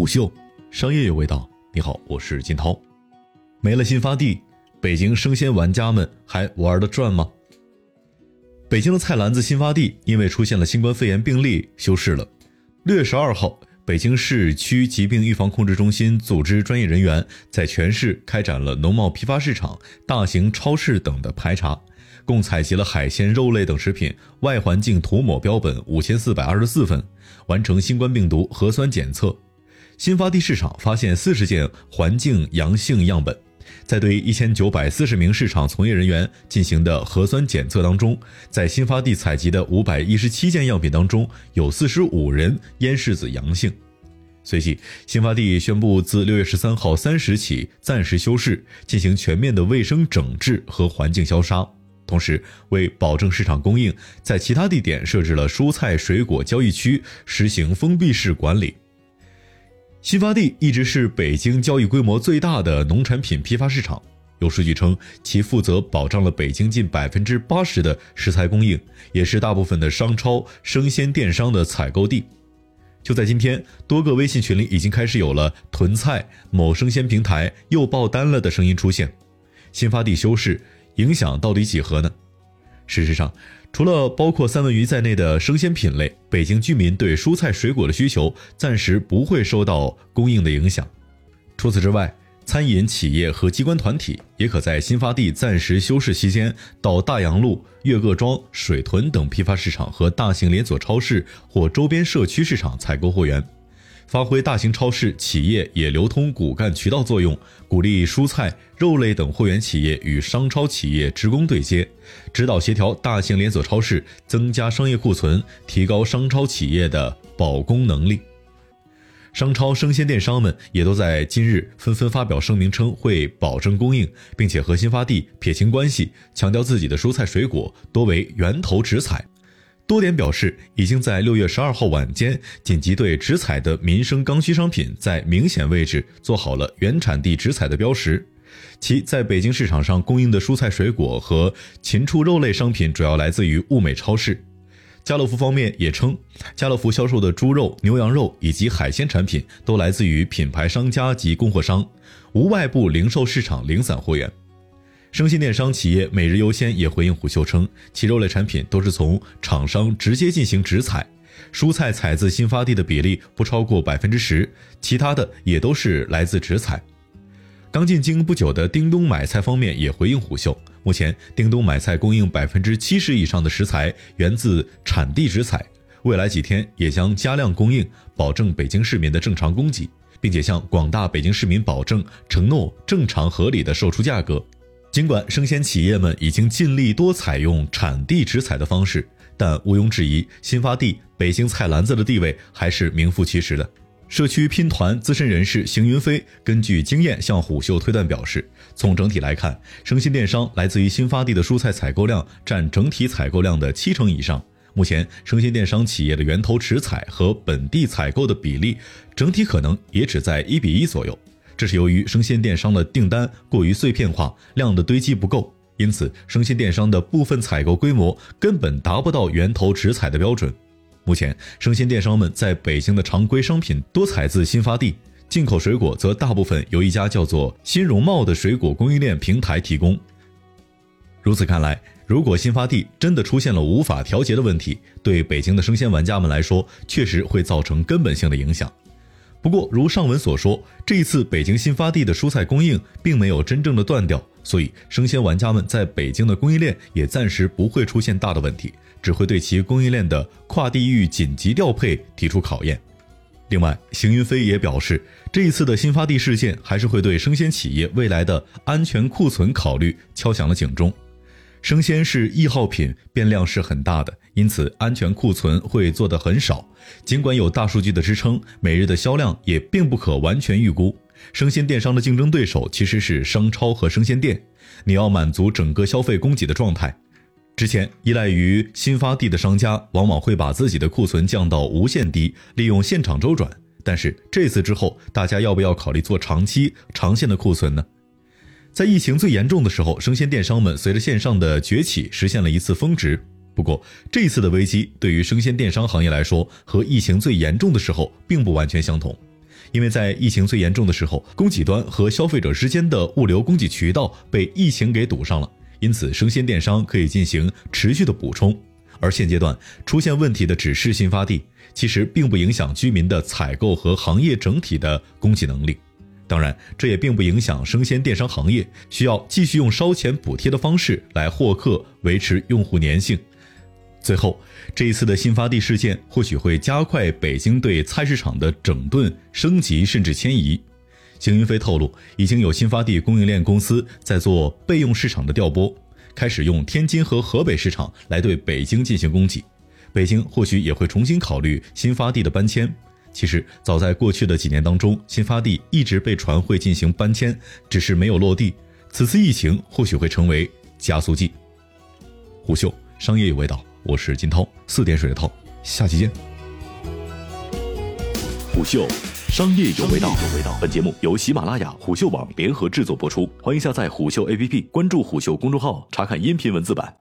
虎嗅，商业有味道。你好，我是金涛。没了新发地，北京生鲜玩家们还玩得转吗？北京的菜篮子新发地因为出现了新冠肺炎病例休市了。六月十二号，北京市区疾病预防控制中心组织专业人员在全市开展了农贸批发市场、大型超市等的排查，共采集了海鲜、肉类等食品外环境涂抹标本五千四百二十四份，完成新冠病毒核酸检测。新发地市场发现四十件环境阳性样本，在对一千九百四十名市场从业人员进行的核酸检测当中，在新发地采集的五百一十七件样品当中，有四十五人咽拭子阳性。随即，新发地宣布自六月十三号三时起暂时休市，进行全面的卫生整治和环境消杀。同时，为保证市场供应，在其他地点设置了蔬菜水果交易区，实行封闭式管理。新发地一直是北京交易规模最大的农产品批发市场。有数据称，其负责保障了北京近百分之八十的食材供应，也是大部分的商超、生鲜电商的采购地。就在今天，多个微信群里已经开始有了囤菜、某生鲜平台又爆单了的声音出现。新发地休市，影响到底几何呢？事实上，除了包括三文鱼在内的生鲜品类，北京居民对蔬菜水果的需求暂时不会受到供应的影响。除此之外，餐饮企业和机关团体也可在新发地暂时休市期间，到大洋路、岳各庄、水屯等批发市场和大型连锁超市或周边社区市场采购货源。发挥大型超市企业也流通骨干渠道作用，鼓励蔬菜、肉类等货源企业与商超企业职工对接，指导协调大型连锁超市增加商业库存，提高商超企业的保供能力。商超生鲜电商们也都在今日纷纷发表声明，称会保证供应，并且和新发地撇清关系，强调自己的蔬菜水果多为源头直采。多点表示，已经在六月十二号晚间紧急对直采的民生刚需商品在明显位置做好了原产地直采的标识。其在北京市场上供应的蔬菜水果和禽畜肉类商品主要来自于物美超市。家乐福方面也称，家乐福销售的猪肉、牛羊肉以及海鲜产品都来自于品牌商家及供货商，无外部零售市场零散货源。生鲜电商企业每日优鲜也回应虎嗅称，其肉类产品都是从厂商直接进行直采，蔬菜采自新发地的比例不超过百分之十，其他的也都是来自直采。刚进京不久的叮咚买菜方面也回应虎嗅，目前叮咚买菜供应百分之七十以上的食材源自产地直采，未来几天也将加量供应，保证北京市民的正常供给，并且向广大北京市民保证承诺正常合理的售出价格。尽管生鲜企业们已经尽力多采用产地直采的方式，但毋庸置疑，新发地北京菜篮子的地位还是名副其实的。社区拼团资深人士邢云飞根据经验向虎嗅推断表示，从整体来看，生鲜电商来自于新发地的蔬菜采购量占整体采购量的七成以上。目前，生鲜电商企业的源头直采和本地采购的比例，整体可能也只在一比一左右。这是由于生鲜电商的订单过于碎片化，量的堆积不够，因此生鲜电商的部分采购规模根本达不到源头直采的标准。目前，生鲜电商们在北京的常规商品多采自新发地，进口水果则大部分由一家叫做新荣茂的水果供应链平台提供。如此看来，如果新发地真的出现了无法调节的问题，对北京的生鲜玩家们来说，确实会造成根本性的影响。不过，如上文所说，这一次北京新发地的蔬菜供应并没有真正的断掉，所以生鲜玩家们在北京的供应链也暂时不会出现大的问题，只会对其供应链的跨地域紧急调配提出考验。另外，邢云飞也表示，这一次的新发地事件还是会对生鲜企业未来的安全库存考虑敲响了警钟。生鲜是易耗品，变量是很大的，因此安全库存会做得很少。尽管有大数据的支撑，每日的销量也并不可完全预估。生鲜电商的竞争对手其实是商超和生鲜店，你要满足整个消费供给的状态。之前依赖于新发地的商家，往往会把自己的库存降到无限低，利用现场周转。但是这次之后，大家要不要考虑做长期、长线的库存呢？在疫情最严重的时候，生鲜电商们随着线上的崛起，实现了一次峰值。不过，这一次的危机对于生鲜电商行业来说，和疫情最严重的时候并不完全相同。因为在疫情最严重的时候，供给端和消费者之间的物流供给渠道被疫情给堵上了，因此生鲜电商可以进行持续的补充。而现阶段出现问题的只是新发地，其实并不影响居民的采购和行业整体的供给能力。当然，这也并不影响生鲜电商行业需要继续用烧钱补贴的方式来获客，维持用户粘性。最后，这一次的新发地事件或许会加快北京对菜市场的整顿、升级，甚至迁移。邢云飞透露，已经有新发地供应链公司在做备用市场的调拨，开始用天津和河北市场来对北京进行供给。北京或许也会重新考虑新发地的搬迁。其实，早在过去的几年当中，新发地一直被传会进行搬迁，只是没有落地。此次疫情或许会成为加速剂。虎嗅商业有味道。我是金涛，四点水的涛，下期见。虎嗅，商业有味道。本节目由喜马拉雅、虎嗅网联合制作播出，欢迎下载虎嗅 APP，关注虎嗅公众号，查看音频文字版。